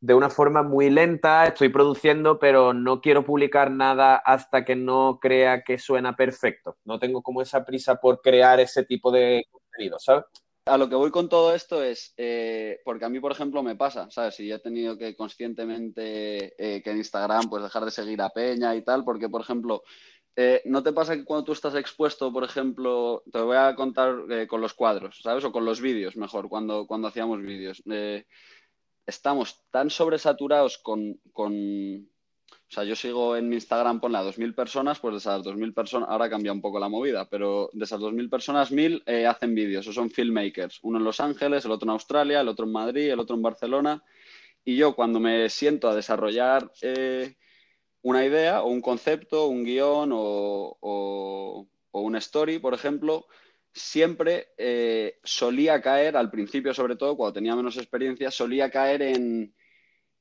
de una forma muy lenta, estoy produciendo, pero no quiero publicar nada hasta que no crea que suena perfecto. No tengo como esa prisa por crear ese tipo de contenido, ¿sabes? A lo que voy con todo esto es, eh, porque a mí, por ejemplo, me pasa, ¿sabes? Si he tenido que conscientemente eh, que en Instagram pues dejar de seguir a Peña y tal, porque, por ejemplo, eh, ¿no te pasa que cuando tú estás expuesto, por ejemplo, te voy a contar eh, con los cuadros, ¿sabes? O con los vídeos, mejor, cuando, cuando hacíamos vídeos. Eh, estamos tan sobresaturados con, con... O sea, yo sigo en mi Instagram, ponle a 2.000 personas, pues de esas 2.000 personas, ahora cambia un poco la movida, pero de esas 2.000 personas, 1.000 eh, hacen vídeos o son filmmakers. Uno en Los Ángeles, el otro en Australia, el otro en Madrid, el otro en Barcelona. Y yo cuando me siento a desarrollar una idea o un concepto, un guion o, o, o una story, por ejemplo, siempre eh, solía caer, al principio sobre todo, cuando tenía menos experiencia, solía caer en,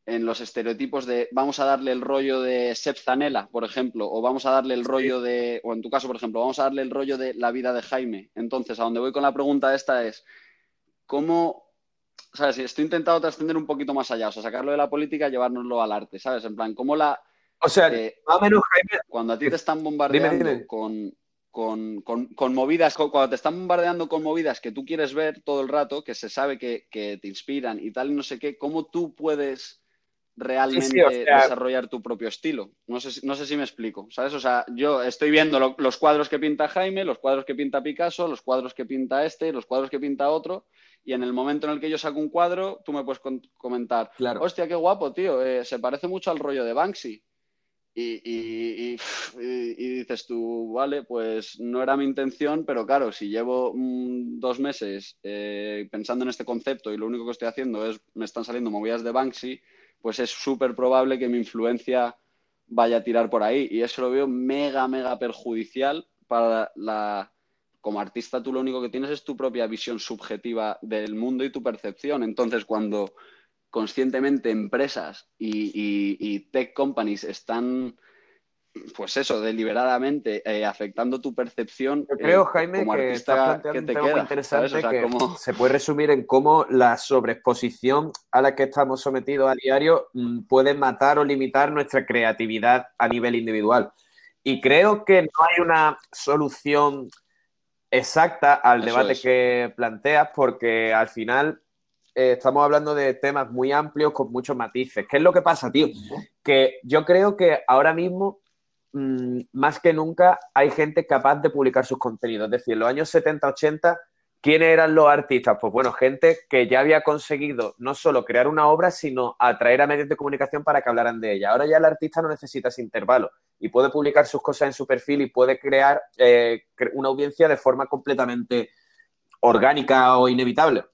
en los estereotipos de vamos a darle el rollo de Sep Zanella, por ejemplo, o vamos a darle el rollo de, o en tu caso, por ejemplo, vamos a darle el rollo de la vida de Jaime. Entonces, a donde voy con la pregunta esta es, ¿cómo, sabes, estoy intentando trascender un poquito más allá, o sea, sacarlo de la política y llevárnoslo al arte, ¿sabes? En plan, ¿cómo la, O sea, eh, más o menos, Jaime, cuando a ti te están bombardeando dime. Con, con, con- con movidas, cu- cuando te están bombardeando con movidas que tú quieres ver todo el rato, que se sabe que, que te inspiran y tal, y no sé qué, ¿cómo tú puedes realmente Sí, sí, o sea- desarrollar tu propio estilo? No sé, si- no sé si me explico, ¿sabes? O sea, yo estoy viendo lo- los cuadros que pinta Jaime, los cuadros que pinta Picasso, los cuadros que pinta este, los cuadros que pinta otro, y en el momento en el que yo saco un cuadro, tú me puedes comentar, Claro. hostia, qué guapo, tío, eh, se parece mucho al rollo de Banksy. Y, dices tú, vale, pues no era mi intención, pero claro, si llevo mm, dos meses eh, pensando en este concepto y lo único que estoy haciendo es, me están saliendo movidas de Banksy, pues es súper probable que mi influencia vaya a tirar por ahí. Y eso lo veo mega, mega perjudicial para la... Como artista tú lo único que tienes es tu propia visión subjetiva del mundo y tu percepción. Entonces, cuando conscientemente empresas y, y- y tech companies están, pues eso, deliberadamente eh, afectando tu percepción. Yo creo, eh, Jaime, como que estás planteando ¿qué un te tema muy queda? interesante ¿Sabes? O sea, que como- se puede resumir en cómo la sobreexposición a la que estamos sometidos a diario mm, puede matar o limitar nuestra creatividad a nivel individual. Y creo que no hay una solución exacta al Eso debate es. que planteas porque al final eh, estamos hablando de temas muy amplios con muchos matices. ¿Qué es lo que pasa, tío? Que yo creo que ahora mismo mm, más que nunca hay gente capaz de publicar sus contenidos. Es decir, en los años 70-80, ¿quiénes eran los artistas? Pues bueno, gente que ya había conseguido no solo crear una obra, sino atraer a medios de comunicación para que hablaran de ella. Ahora ya el artista no necesita ese intervalo y puede publicar sus cosas en su perfil y puede crear eh, una audiencia de forma completamente orgánica o inevitable.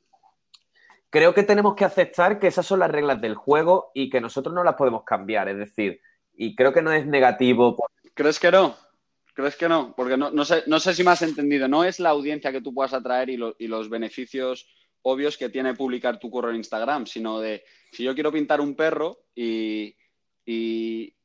Creo que tenemos que aceptar que esas son las reglas del juego y que nosotros no las podemos cambiar. Es decir, y creo que no es negativo. ¿Crees que no? ¿Crees que no? Porque no, no sé, no sé si me has entendido. No es la audiencia que tú puedas atraer y, lo- y los beneficios obvios que tiene publicar tu curro en Instagram, sino de si yo quiero pintar un perro y, y,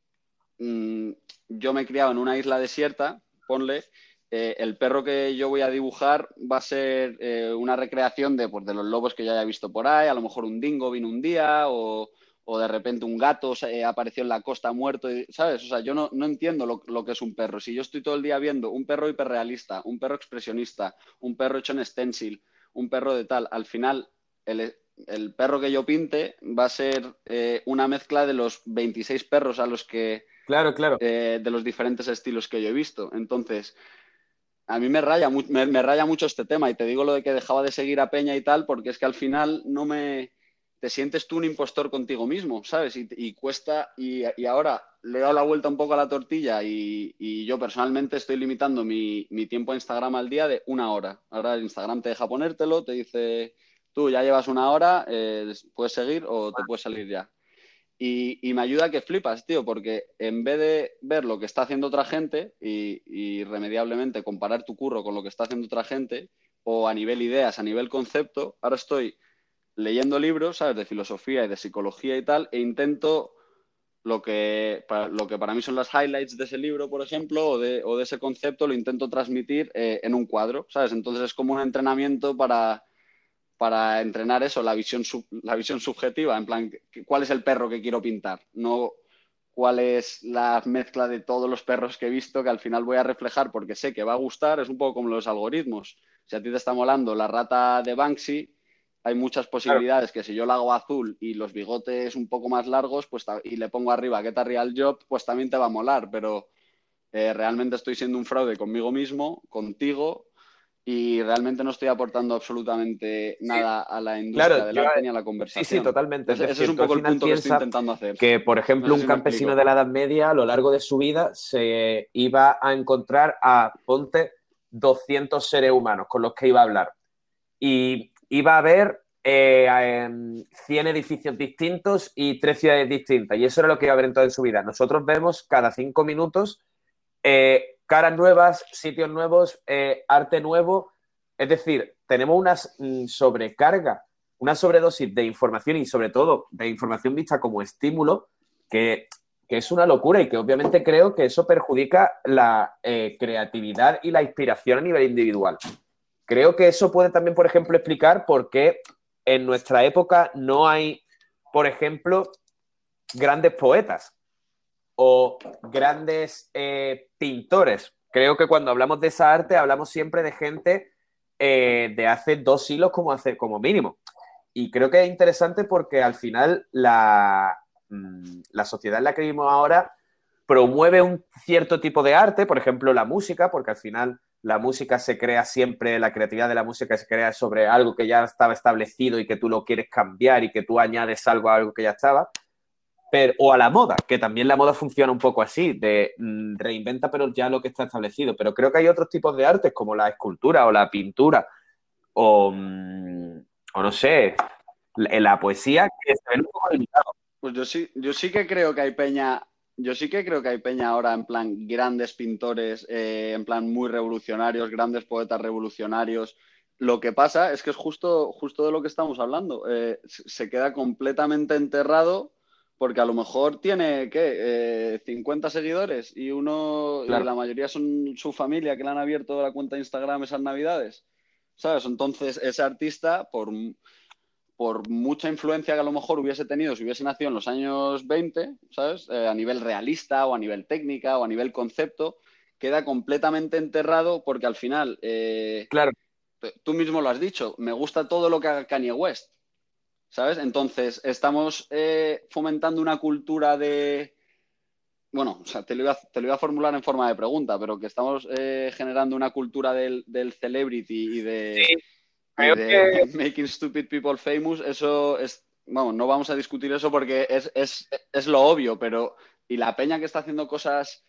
mm, yo me he criado en una isla desierta, ponle, eh, el perro que yo voy a dibujar va a ser eh, una recreación de, pues, de los lobos que yo haya visto por ahí, a lo mejor un dingo vino un día o, o de repente un gato se- apareció en la costa muerto, y- ¿sabes? O sea, yo no, no entiendo lo, lo que es un perro. Si yo estoy todo el día viendo un perro hiperrealista, un perro expresionista, un perro hecho en stencil, un perro de tal, al final el, el perro que yo pinte va a ser eh, una mezcla de los 26 perros a los que Claro, claro. eh, de los diferentes estilos que yo he visto. Entonces, a mí me raya, me, me, raya mucho este tema y te digo lo de que dejaba de seguir a Peña y tal, porque es que al final no me... Te sientes tú un impostor contigo mismo, ¿sabes? Y, cuesta, y, y, ahora le he dado la vuelta un poco a la tortilla y, y yo personalmente estoy limitando mi, mi, tiempo a Instagram al día de una hora. Ahora Instagram te deja ponértelo, te dice, tú ya llevas una hora, eh, puedes seguir o te puedes salir ya. Y, me ayuda a que flipas, tío, porque en vez de ver lo que está haciendo otra gente y, irremediablemente comparar tu curro con lo que está haciendo otra gente, o a nivel ideas, a nivel concepto, ahora estoy leyendo libros, ¿sabes?, de filosofía y de psicología y tal, e intento lo que, para, lo que para mí son las highlights de ese libro, por ejemplo, o de, o de ese concepto, lo intento transmitir eh, en un cuadro, ¿sabes? Entonces es como un entrenamiento para para entrenar eso, la visión, la visión subjetiva, en plan, ¿cuál es el perro que quiero pintar? No cuál es la mezcla de todos los perros que he visto que al final voy a reflejar porque sé que va a gustar, es un poco como los algoritmos. Si a ti te está molando la rata de Banksy, hay muchas posibilidades que si yo la hago azul y los bigotes un poco más largos pues, y le pongo arriba Get a Real Job, pues también te va a molar, pero eh, realmente estoy siendo un fraude conmigo mismo, contigo y realmente no estoy aportando absolutamente nada a la industria del arte ni a la conversación. Sí, sí, totalmente. ese es un poco el punto que estoy intentando hacer. Que, por ejemplo, un campesino de la Edad Media a lo largo de su vida se iba a encontrar a, ponte, 200 seres humanos con los que iba a hablar. Y iba a ver eh, 100 edificios distintos y tres ciudades distintas. Y eso era lo que iba a ver en toda su vida. Nosotros vemos cada cinco minutos eh, caras nuevas, sitios nuevos, eh, arte nuevo. Es decir, tenemos una mm, sobrecarga, una sobredosis de información y sobre todo de información vista como estímulo que, es una locura y que obviamente creo que eso perjudica la eh, creatividad y la inspiración a nivel individual. Creo que eso puede también, por ejemplo, explicar por qué en nuestra época no hay, por ejemplo, grandes poetas o grandes eh, pintores. Creo que cuando hablamos de esa arte hablamos siempre de gente eh, de hace dos siglos como, hace, como mínimo. Y creo que es interesante porque al final la, mm, la sociedad en la que vivimos ahora promueve un cierto tipo de arte, por ejemplo la música, porque al final la música se crea siempre, la creatividad de la música se crea sobre algo que ya estaba establecido y que tú lo quieres cambiar y que tú añades algo a algo que ya estaba o a la moda, que también la moda funciona un poco así, de mm, reinventa pero ya lo que está establecido. Pero creo que hay otros tipos de artes como la escultura o la pintura o, mm, no sé, la, poesía que se ven un poco limitados. Pues yo sí, yo sí que creo que hay peña, yo sí que creo que hay peña ahora en plan grandes pintores, eh, en plan muy revolucionarios, grandes poetas revolucionarios. Lo que pasa es que es justo, justo de lo que estamos hablando. Eh, se queda completamente enterrado porque a lo mejor tiene, ¿qué? 50 eh, seguidores y uno, y la mayoría son su familia que le han abierto la cuenta de Instagram esas navidades, ¿sabes? Entonces, ese artista, por, por mucha influencia que a lo mejor hubiese tenido si hubiese nacido en los años 20, ¿sabes? Eh, a nivel realista o a nivel técnica o a nivel concepto, queda completamente enterrado porque al final, eh, claro. tú mismo lo has dicho, me gusta todo lo que haga Kanye West ¿sabes? Entonces, estamos eh, fomentando una cultura de... Bueno, o sea, te lo, iba, a formular en forma de pregunta, pero que estamos eh, generando una cultura del, celebrity y de, making stupid people famous, eso es, vamos, no vamos a discutir eso porque es, lo obvio, pero y la peña que está haciendo cosas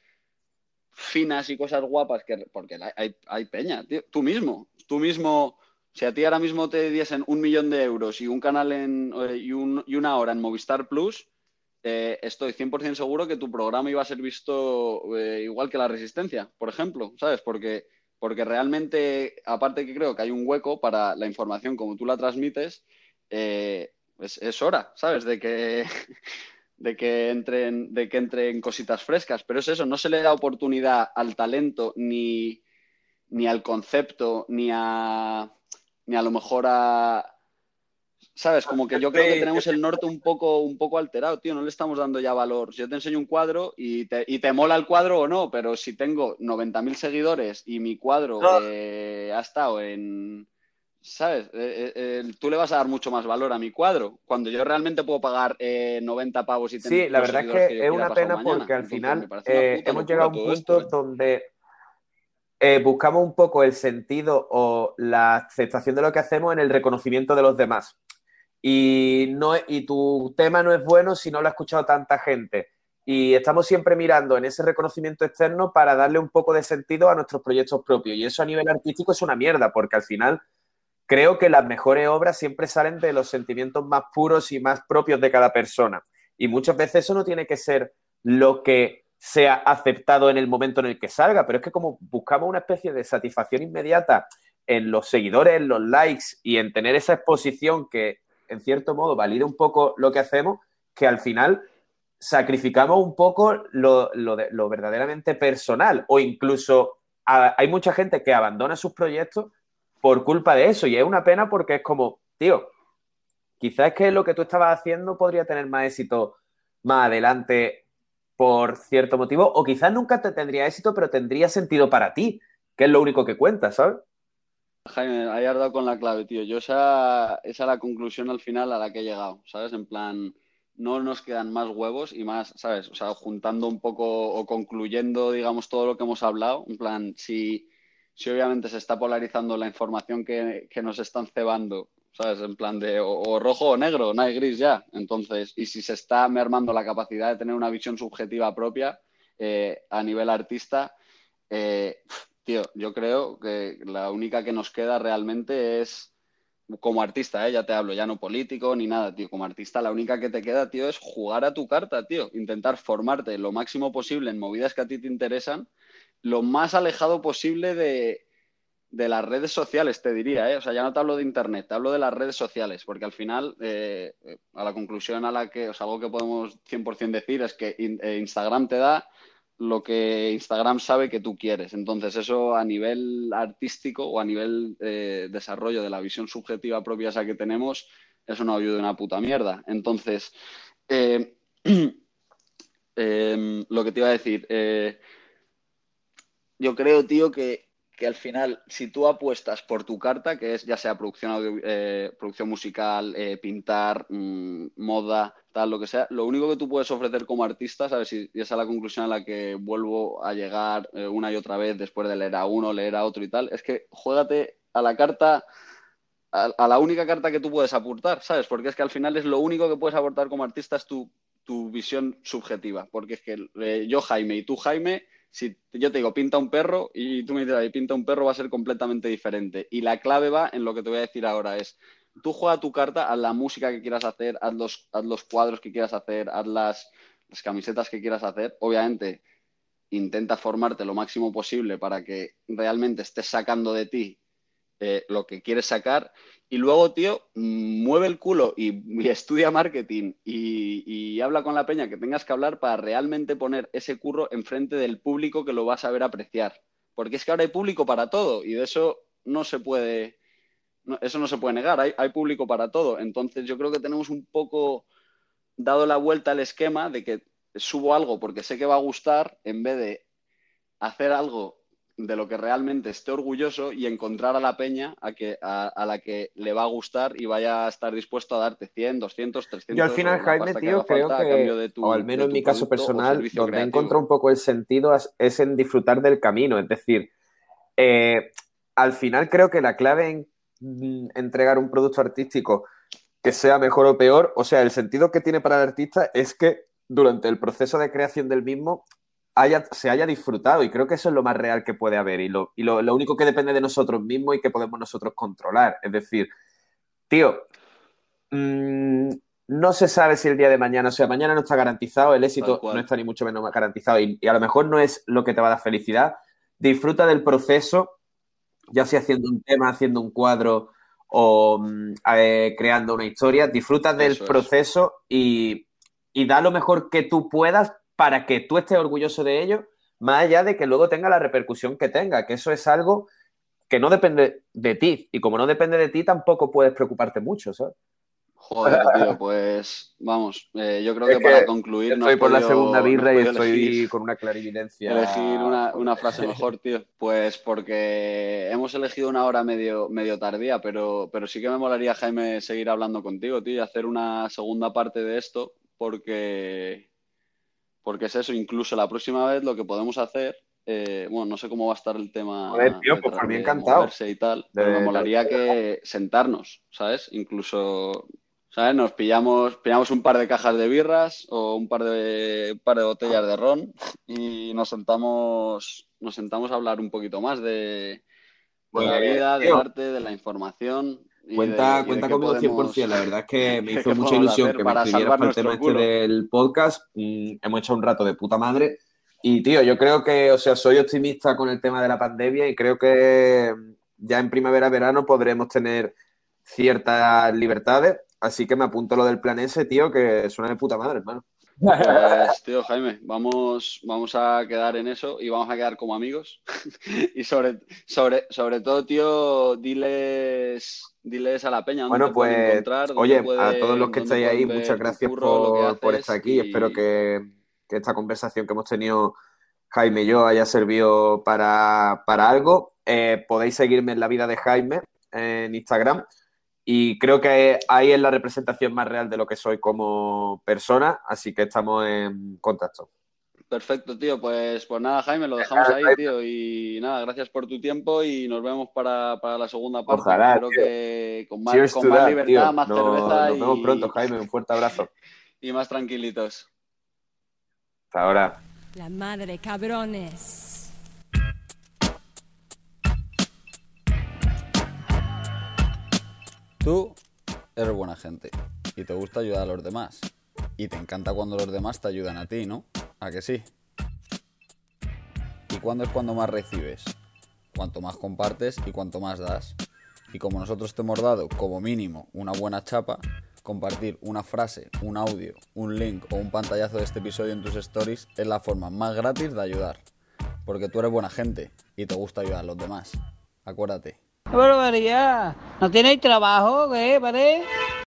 finas y cosas guapas, que, porque hay, hay peña, tío, tú mismo, tú mismo si a ti ahora mismo te diesen un millón de euros y un canal eh, y, una hora en Movistar Plus, eh, estoy 100% seguro que tu programa iba a ser visto eh, igual que La Resistencia, por ejemplo, ¿sabes? Porque, porque realmente, aparte que creo que hay un hueco para la información como tú la transmites, es, hora, ¿sabes? De que, de, que entren, de que entren cositas frescas. Pero es eso, no se le da oportunidad al talento ni, ni al concepto, ni a ni a lo mejor a... ¿Sabes? Como que yo creo que tenemos el norte un poco, un poco alterado, tío. No le estamos dando ya valor. Si yo te enseño un cuadro y te, y te mola el cuadro o no, pero si tengo 90.000 seguidores y mi cuadro eh, ha estado en... ¿Sabes? Eh, eh, tú le vas a dar mucho más valor a mi cuadro. Cuando yo realmente puedo pagar 90 pavos y tener. Sí, la verdad es que, es una pena porque al final hemos llegado a un punto donde eh, buscamos un poco el sentido o la aceptación de lo que hacemos en el reconocimiento de los demás. Y, no, y tu tema no es bueno si no lo ha escuchado tanta gente. Y estamos siempre mirando en ese reconocimiento externo para darle un poco de sentido a nuestros proyectos propios. Y eso a nivel artístico es una mierda, porque al final creo que las mejores obras siempre salen de los sentimientos más puros y más propios de cada persona. Y muchas veces eso no tiene que ser lo que sea aceptado en el momento en el que salga, pero es que como buscamos una especie de satisfacción inmediata en los seguidores, en los likes y en tener esa exposición que en cierto modo valida un poco lo que hacemos, que al final sacrificamos un poco lo, lo verdaderamente personal. O incluso hay mucha gente que abandona sus proyectos por culpa de eso y es una pena porque es como, tío, quizás que lo que tú estabas haciendo podría tener más éxito más adelante por cierto motivo o quizás nunca te tendría éxito pero tendría sentido para ti, que es lo único que cuenta, ¿sabes? Jaime, ahí has dado con la clave, tío. Yo esa, esa es la conclusión al final a la que he llegado, ¿sabes? En plan, no nos quedan más huevos y más, ¿sabes? O sea, juntando un poco o concluyendo, digamos, todo lo que hemos hablado, en plan, si, si obviamente se está polarizando la información que, nos están cebando, ¿sabes? En plan de o, rojo o negro, no hay gris ya. Entonces, y si se está mermando la capacidad de tener una visión subjetiva propia eh, a nivel artista, eh, tío, yo creo que la única que nos queda realmente es como artista, ¿eh? ya te hablo, ya no político ni nada, tío. Como artista, la única que te queda, tío, es jugar a tu carta, tío. Intentar formarte lo máximo posible en movidas que a ti te interesan, lo más alejado posible de, las redes sociales, te diría, ¿eh? O sea, ya no te hablo de internet, te hablo de las redes sociales, porque al final, eh, a la conclusión a la que, o sea, algo que podemos 100% decir es que eh, Instagram te da lo que Instagram sabe que tú quieres. Entonces, eso a nivel artístico o a nivel eh, desarrollo de la visión subjetiva propia esa que tenemos, eso no ayuda una puta mierda. Entonces, eh, em, lo que te iba a decir, eh, yo creo, tío, que, que, al final, si tú apuestas por tu carta, que es ya sea producción, producción musical, pintar, mm, moda, tal, lo que sea, lo único que tú puedes ofrecer como artista, ¿sabes? Y, esa es la conclusión a la que vuelvo a llegar eh, una y otra vez después de leer a uno, leer a otro y tal, es que juégate a la carta, a, la única carta que tú puedes aportar, ¿sabes? Porque es que al final es lo único que puedes aportar como artista es tu, tu visión subjetiva, porque es que eh, yo Jaime y tú Jaime, si yo te digo pinta un perro y tú me dices, pinta un perro va a ser completamente diferente. Y la clave va en lo que te voy a decir ahora, es tú juega tu carta, haz la música que quieras hacer, haz los, los cuadros que quieras hacer, haz las, camisetas que quieras hacer. Obviamente, intenta formarte lo máximo posible para que realmente estés sacando de ti eh, lo que quieres sacar. Y luego, tío, mueve el culo y, estudia marketing y, habla con la peña que tengas que hablar para realmente poner ese curro enfrente del público que lo va a saber apreciar. Porque es que ahora hay público para todo y de eso no se puede, eso no se puede negar, hay, público para todo. Entonces yo creo que tenemos un poco dado la vuelta al esquema de que subo algo porque sé que va a gustar en vez de hacer algo de lo que realmente esté orgulloso y encontrar a la peña a, que, a, la que le va a gustar y vaya a estar dispuesto a darte 100, 200, 300. Yo al final, Jaime, tío, creo que, o al menos en mi caso personal, donde he encontrado un poco el sentido es en disfrutar del camino. Es decir, eh, al final creo que la clave en Mm, entregar un producto artístico que sea mejor o peor. O sea, el sentido que tiene para el artista es que durante el proceso de creación del mismo haya, se haya disfrutado y creo que eso es lo más real que puede haber y, lo, y lo, único que depende de nosotros mismos y que podemos nosotros controlar. Es decir, tío, mm, no se sabe si el día de mañana, o sea, mañana no está garantizado, el éxito no está ni mucho menos garantizado y, y a lo mejor no es lo que te va a dar felicidad. Disfruta del proceso ya sea haciendo un tema, haciendo un cuadro o mm, eh, creando una historia, disfruta del proceso y, da lo mejor que tú puedas para que tú estés orgulloso de ello, más allá de que luego tenga la repercusión que tenga, que eso es algo que no depende de ti. Y como no depende de ti, tampoco puedes preocuparte mucho, ¿sabes? Joder, tío, pues vamos, eh, yo creo que, para concluir... Estoy por la segunda birra y estoy con una clarividencia. Elegir una, frase mejor, tío. Pues porque hemos elegido una hora medio, medio tardía, pero, pero sí que me molaría, Jaime, seguir hablando contigo, tío, y hacer una segunda parte de esto, porque, porque es eso, incluso la próxima vez lo que podemos hacer eh, bueno, no sé cómo va a estar el tema. Joder, tío, de pues por mí encantado. y tal, pero me molaría que sentarnos, ¿sabes? Incluso, ¿sabes? Nos pillamos, pillamos un par de cajas de birras o un par de, un par de botellas de ron y nos sentamos, nos sentamos a hablar un poquito más de, de Pues, la vida, del arte, de la información. Cuenta, de- cuenta conmigo podemos- 100%. La verdad es que me hizo mucha ilusión que me escribieras para el tema este del podcast. Mm, hemos hecho un rato de puta madre. Y, tío, yo creo que, o sea, soy optimista con el tema de la pandemia y creo que ya en primavera-verano podremos tener ciertas libertades. Así que me apunto lo del plan ese, tío, que suena de puta madre, hermano. Pues, tío Jaime, vamos, vamos a quedar en eso y vamos a quedar como amigos. y sobre, sobre, sobre todo, tío, diles, diles a la peña dónde Bueno, te pues, encontrar. dónde oye, a todos los que estáis ahí, muchas gracias curro, por, por estar aquí. y- Espero que, que esta conversación que hemos tenido Jaime y yo haya servido para, para algo. Eh, podéis seguirme en la vida de Jaime en Instagram y creo que ahí es la representación más real de lo que soy como persona, así que estamos en contacto. Perfecto, tío. Pues, pues nada, Jaime, lo dejamos ahí, tío. Y nada, gracias por tu tiempo y nos vemos para, para la segunda parte. Ojalá, Espero tío. que con más, Cheers con más that, libertad, tío. más Nos- cerveza nos vemos y, pronto, Jaime. Un fuerte abrazo. y más tranquilitos. Hasta ahora. La madre cabrones. Tú eres buena gente y te gusta ayudar a los demás. Y te encanta cuando los demás te ayudan a ti, ¿no? ¿A que sí? ¿Y cuándo es cuando más recibes? Cuanto más compartes y cuanto más das. Y como nosotros te hemos dado como mínimo una buena chapa, compartir una frase, un audio, un link o un pantallazo de este episodio en tus stories es la forma más gratis de ayudar. Porque tú eres buena gente y te gusta ayudar a los demás. Acuérdate. ¡Qué barbaridad! ¿No tenéis trabajo? ¿Qué, padre?